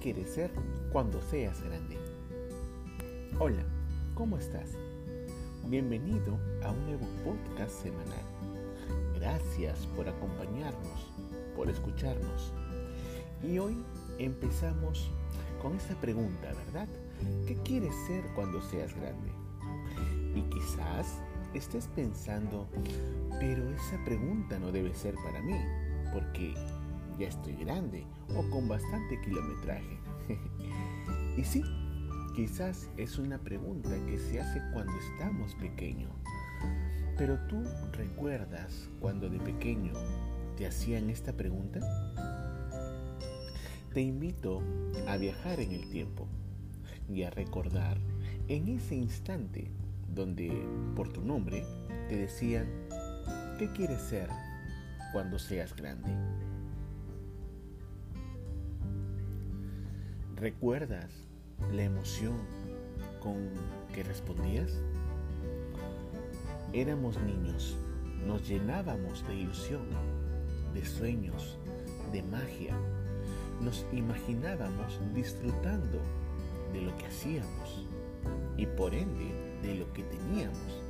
quieres ser cuando seas grande? Hola, ¿cómo estás? Bienvenido a un nuevo podcast semanal. Gracias por acompañarnos, por escucharnos. Y hoy empezamos con esta pregunta, ¿verdad? ¿Qué quieres ser cuando seas grande? Y quizás estés pensando, pero esa pregunta no debe ser para mí, porque ya estoy grande o con bastante kilometraje. y sí, quizás es una pregunta que se hace cuando estamos pequeños. Pero tú recuerdas cuando de pequeño te hacían esta pregunta? Te invito a viajar en el tiempo y a recordar en ese instante donde por tu nombre te decían, ¿qué quieres ser cuando seas grande? ¿Recuerdas la emoción con que respondías? Éramos niños, nos llenábamos de ilusión, de sueños, de magia. Nos imaginábamos disfrutando de lo que hacíamos y por ende de lo que teníamos.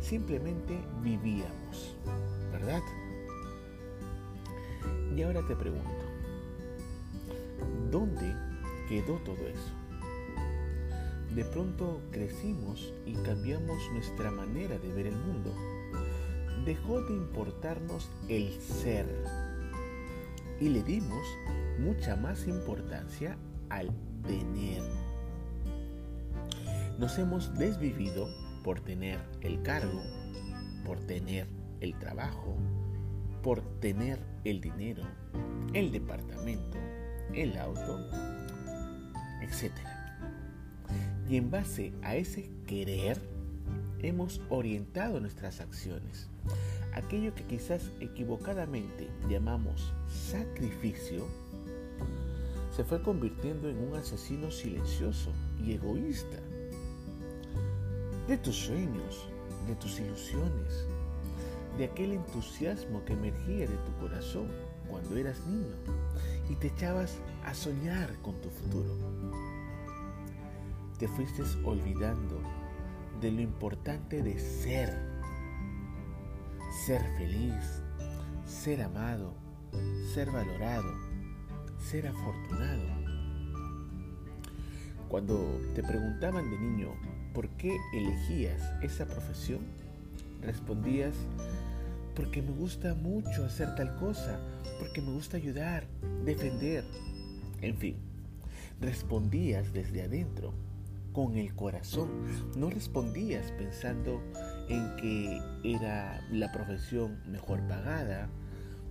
Simplemente vivíamos, ¿verdad? Y ahora te pregunto, ¿dónde quedó todo eso. De pronto crecimos y cambiamos nuestra manera de ver el mundo. Dejó de importarnos el ser y le dimos mucha más importancia al tener. Nos hemos desvivido por tener el cargo, por tener el trabajo, por tener el dinero, el departamento, el auto etc. Y en base a ese querer, hemos orientado nuestras acciones. Aquello que quizás equivocadamente llamamos sacrificio, se fue convirtiendo en un asesino silencioso y egoísta. De tus sueños, de tus ilusiones, de aquel entusiasmo que emergía de tu corazón cuando eras niño y te echabas a soñar con tu futuro. Te fuiste olvidando de lo importante de ser, ser feliz, ser amado, ser valorado, ser afortunado. Cuando te preguntaban de niño por qué elegías esa profesión, respondías, porque me gusta mucho hacer tal cosa, porque me gusta ayudar, defender. En fin, respondías desde adentro, con el corazón. No respondías pensando en que era la profesión mejor pagada,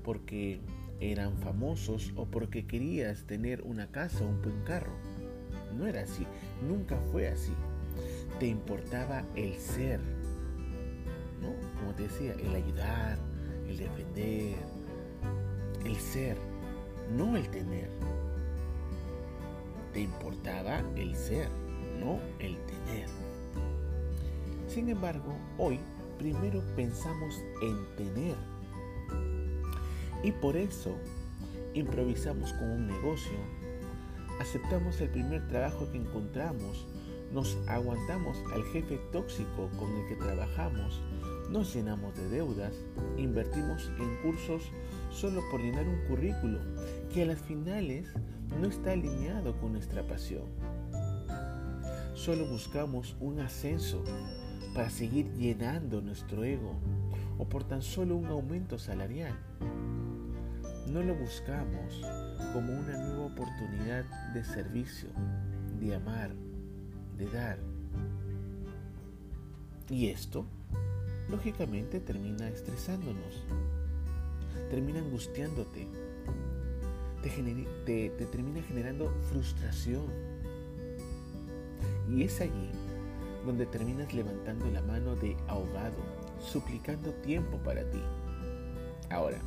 porque eran famosos o porque querías tener una casa o un buen carro. No era así, nunca fue así. Te importaba el ser. Como te decía, el ayudar, el defender, el ser, no el tener. Te importaba el ser, no el tener. Sin embargo, hoy primero pensamos en tener. Y por eso improvisamos con un negocio, aceptamos el primer trabajo que encontramos, nos aguantamos al jefe tóxico con el que trabajamos, nos llenamos de deudas, invertimos en cursos solo por llenar un currículo que a las finales no está alineado con nuestra pasión. Solo buscamos un ascenso para seguir llenando nuestro ego o por tan solo un aumento salarial. No lo buscamos como una nueva oportunidad de servicio, de amar, de dar. Y esto lógicamente termina estresándonos, termina angustiándote, te, te, termina generando frustración. Y es allí donde terminas levantando la mano de ahogado, suplicando tiempo para ti. Ahora,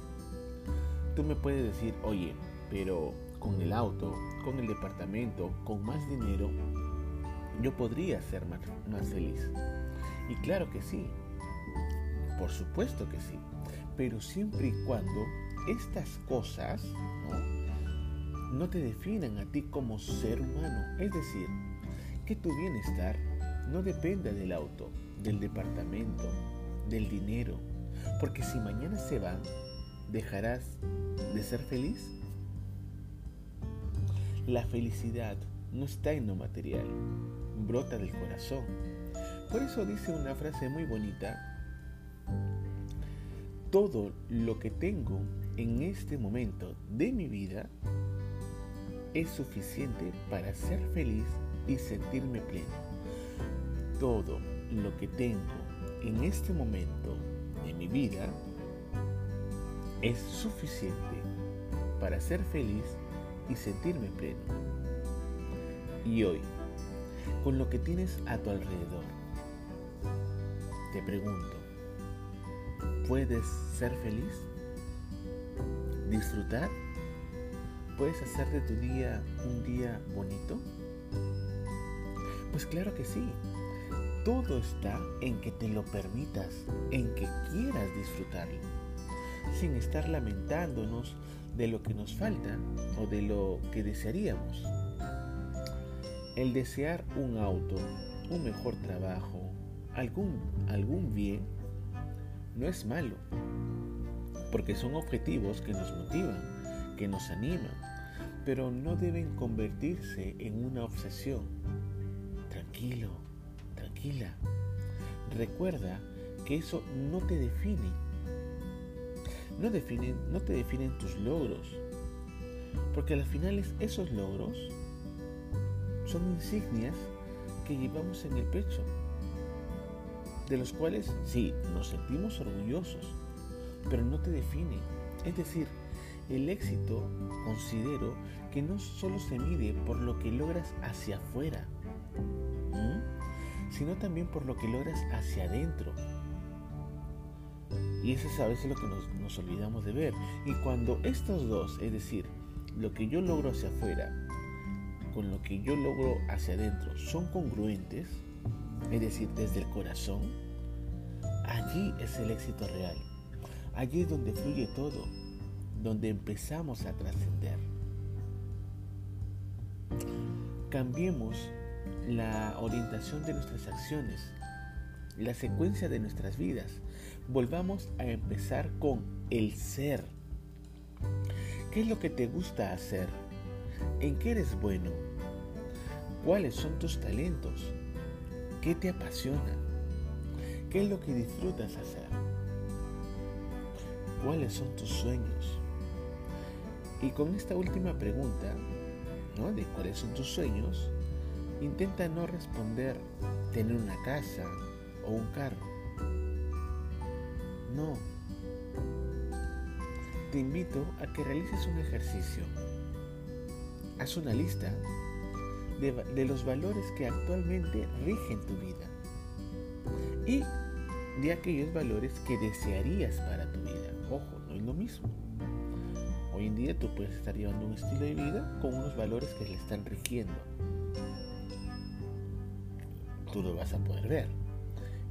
tú me puedes decir, oye, pero con el auto, con el departamento, con más dinero, yo podría ser más, más feliz. Y claro que sí, por supuesto que sí, pero siempre y cuando estas cosas no te definan a ti como ser humano. Es decir, que tu bienestar no dependa del auto, del departamento, del dinero. Porque si mañana se van, ¿dejarás de ser feliz? La felicidad no está en lo material, brota del corazón. Por eso dice una frase muy bonita, todo lo que tengo en este momento de mi vida es suficiente para ser feliz y sentirme pleno. Todo lo que tengo en este momento de mi vida es suficiente para ser feliz y sentirme pleno. Y hoy, con lo que tienes a tu alrededor, te pregunto, ¿puedes ser feliz? ¿Disfrutar? ¿Puedes hacer de tu día un día bonito? Pues claro que sí. Todo está en que te lo permitas, en que quieras disfrutarlo, sin estar lamentándonos de lo que nos falta o de lo que desearíamos. El desear un auto, un mejor trabajo, algún, algún bien, no es malo, porque son objetivos que nos motivan, que nos animan, pero no deben convertirse en una obsesión. Tranquilo, tranquila. Recuerda que eso no te define. No, definen, no te definen tus logros, porque al final esos logros son insignias que llevamos en el pecho, de los cuales sí, nos sentimos orgullosos, pero no te define. Es decir, el éxito considero que no solo se mide por lo que logras hacia afuera, sino también por lo que logras hacia adentro. Y eso es a veces lo que nos, nos olvidamos de ver. Y cuando estos dos, es decir, lo que yo logro hacia afuera con lo que yo logro hacia adentro, son congruentes, es decir, desde el corazón, allí es el éxito real. Allí es donde fluye todo, donde empezamos a trascender. Cambiemos la orientación de nuestras acciones, la secuencia de nuestras vidas. Volvamos a empezar con el ser. ¿Qué es lo que te gusta hacer? ¿En qué eres bueno? ¿Cuáles son tus talentos? ¿Qué te apasiona? ¿Qué es lo que disfrutas hacer? ¿Cuáles son tus sueños? Y con esta última pregunta, ¿no? De cuáles son tus sueños, intenta no responder tener una casa o un carro. No. Te invito a que realices un ejercicio. Haz una lista de, los valores que actualmente rigen tu vida y de aquellos valores que desearías para tu vida. Ojo, no es lo mismo. Hoy en día tú puedes estar llevando un estilo de vida con unos valores que le están rigiendo. Tú lo vas a poder ver.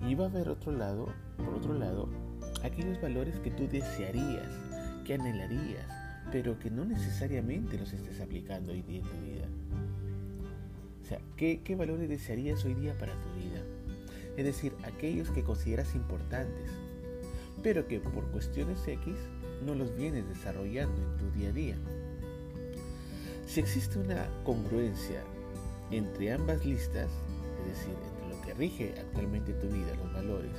Y va a haber otro lado, por otro lado, aquellos valores que tú desearías, que anhelarías, pero que no necesariamente los estés aplicando hoy día en tu vida. O sea, ¿qué, qué valores desearías hoy día para tu vida? Es decir, aquellos que consideras importantes, pero que por cuestiones X no los vienes desarrollando en tu día a día. Si existe una congruencia entre ambas listas, es decir, entre lo que rige actualmente tu vida, los valores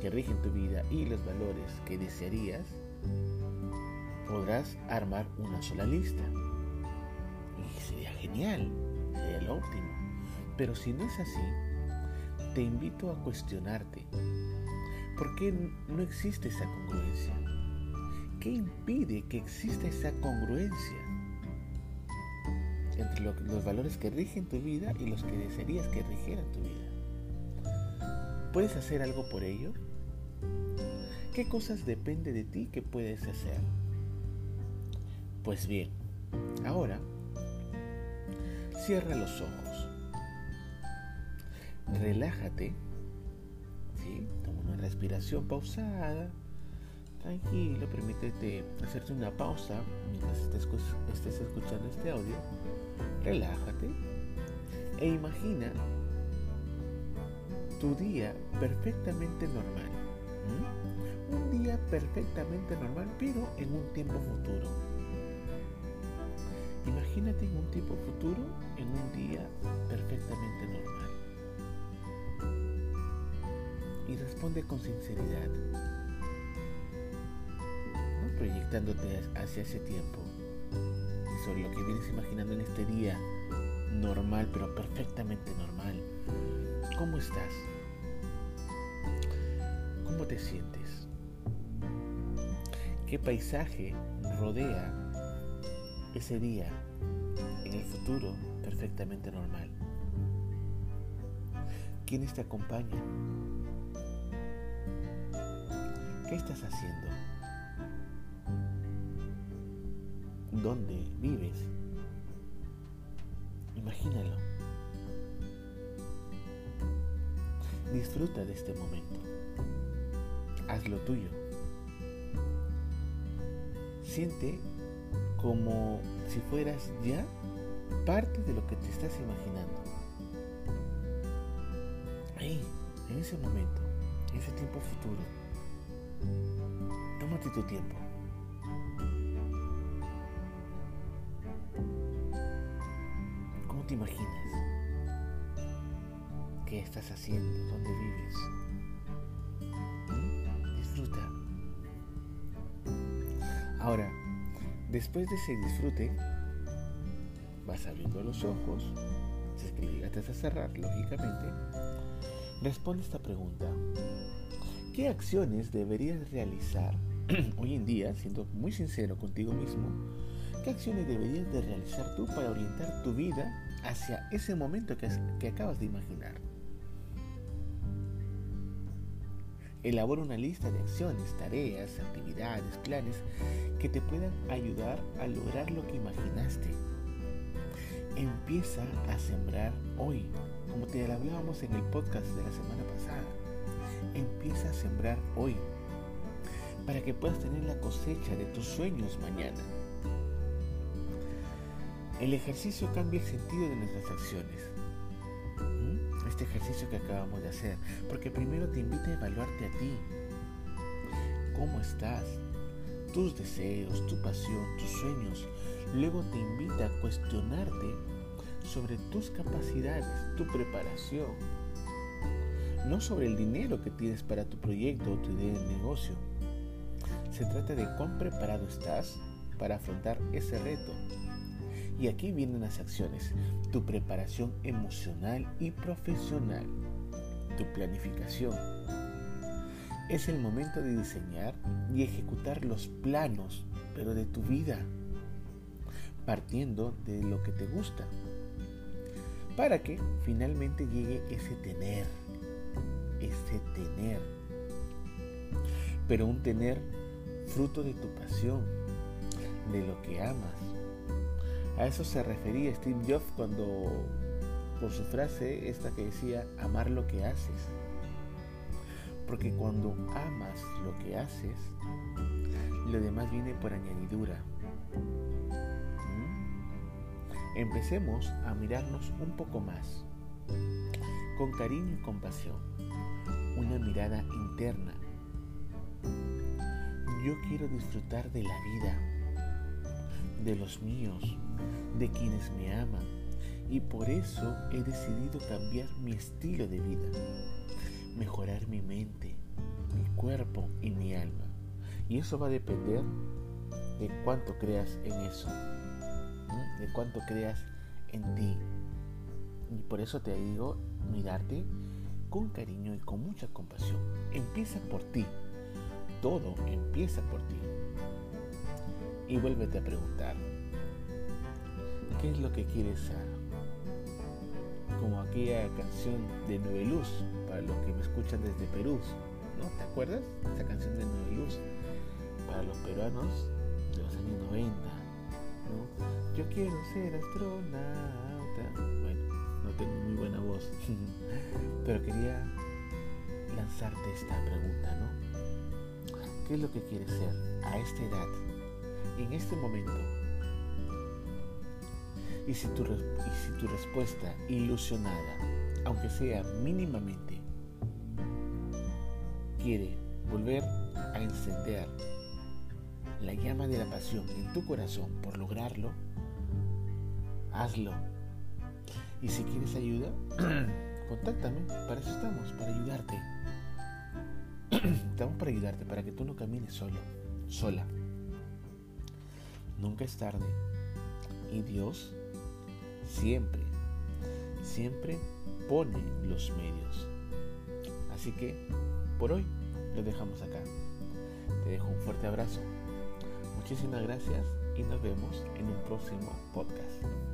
que rigen tu vida y los valores que desearías, podrás armar una sola lista. Y sería genial, lo óptimo. Pero si no es así, te invito a cuestionarte ¿Por qué no existe esa congruencia? ¿Qué impide que exista esa congruencia entre los valores que rigen tu vida y los que desearías que rigieran tu vida? ¿Puedes hacer algo por ello? ¿Qué cosas depende de ti que puedes hacer? Pues bien, ahora cierra los ojos, relájate Toma una respiración pausada. tranquilo, permítete hacerte una pausa mientras estés, estés escuchando este audio, relájate e imagina tu día perfectamente normal. Un día perfectamente normal, pero en un tiempo futuro. Imagínate en un tiempo futuro, en un día perfectamente normal. Y responde con sinceridad proyectándote hacia ese tiempo sobre lo que vienes imaginando en este día normal, pero perfectamente normal. ¿Cómo estás? ¿Cómo te sientes? ¿Qué paisaje rodea ese día en el futuro perfectamente normal? ¿Quiénes te acompañan? ¿Qué estás haciendo? dónde vives. Imagínalo. Disfruta de este momento. Hazlo tuyo. Siente como si fueras ya parte de lo que te estás imaginando. Ahí, en ese momento, en ese tiempo futuro, tómate tu tiempo. te imaginas? ¿Qué estás haciendo? ¿Dónde vives? ¿Mm? Disfruta. Ahora, después de ese disfrute, vas abriendo los ojos, si es que llegaste a cerrar, lógicamente, responde esta pregunta. ¿Qué acciones deberías realizar hoy en día, siendo muy sincero contigo mismo, qué acciones deberías de realizar tú para orientar tu vida hacia ese momento que, que acabas de imaginar. Elabora una lista de acciones, tareas, actividades, planes que te puedan ayudar a lograr lo que imaginaste. Empieza a sembrar hoy, como te hablábamos en el podcast de la semana pasada. Empieza a sembrar hoy para que puedas tener la cosecha de tus sueños mañana. El ejercicio cambia el sentido de nuestras acciones. Este ejercicio que acabamos de hacer. Porque primero te invita a evaluarte a ti. ¿Cómo estás? Tus deseos, tu pasión, tus sueños. Luego te invita a cuestionarte sobre tus capacidades, tu preparación. No sobre el dinero que tienes para tu proyecto o tu idea de negocio. Se trata de cuán preparado estás para afrontar ese reto y aquí vienen las acciones, tu preparación emocional y profesional, tu planificación. Es el momento de diseñar y ejecutar los planos, pero de tu vida, partiendo de lo que te gusta, para que finalmente llegue ese tener, ese tener, pero un tener fruto de tu pasión, de lo que amas, a eso se refería Steve Jobs cuando, por su frase esta que decía, amar lo que haces. Porque cuando amas lo que haces, lo demás viene por añadidura. ¿Mm? Empecemos a mirarnos un poco más, con cariño y compasión, una mirada interna. Yo quiero disfrutar de la vida, de los míos, de quienes me aman y por eso he decidido cambiar mi estilo de vida, mejorar mi mente, mi cuerpo y mi alma. Y eso va a depender de cuánto creas en eso, de cuánto creas en ti. Y por eso te digo, mirarte con cariño y con mucha compasión. Empieza por ti. Todo empieza por ti. Y vuélvete a preguntar, ¿Qué es lo que quieres ser? Como aquella canción de Nueve Luz, para los que me escuchan desde Perú, ¿no? ¿Te acuerdas? Esa canción de Nueve Luz, para los peruanos de los años 90, ¿no? Yo quiero ser astronauta. Bueno, no tengo muy buena voz, pero quería lanzarte esta pregunta, ¿no? qué es lo que quieres ser a esta edad, en este momento. Y si tu, respuesta ilusionada, aunque sea mínimamente, quiere volver a encender la llama de la pasión en tu corazón por lograrlo, hazlo. Y si quieres ayuda, contáctame, para eso estamos, para ayudarte. estamos para ayudarte, para que tú no camines solo, sola. Nunca es tarde. Y Dios siempre, siempre pone los medios. Así que por hoy lo dejamos acá. Te dejo un fuerte abrazo. Muchísimas gracias y nos vemos en un próximo podcast.